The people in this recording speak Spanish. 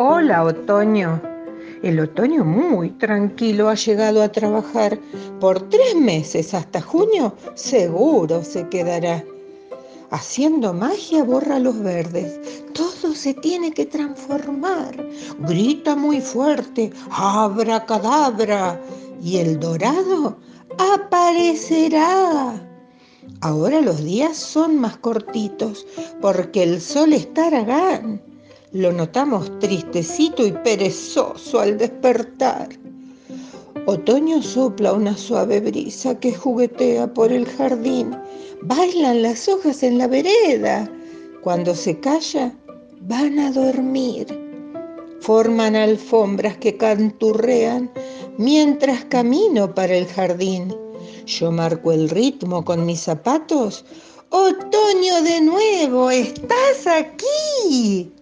Hola, otoño. El otoño muy tranquilo ha llegado a trabajar. Por tres meses hasta junio seguro se quedará. Haciendo magia borra los verdes. Todo se tiene que transformar. Grita muy fuerte, abra cadabra. Y el dorado aparecerá. Ahora los días son más cortitos porque el sol está aragán. Lo notamos tristecito y perezoso al despertar. Otoño sopla una suave brisa que juguetea por el jardín. Bailan las hojas en la vereda. Cuando se calla, van a dormir. Forman alfombras que canturrean mientras camino para el jardín. Yo marco el ritmo con mis zapatos. Otoño de nuevo, estás aquí.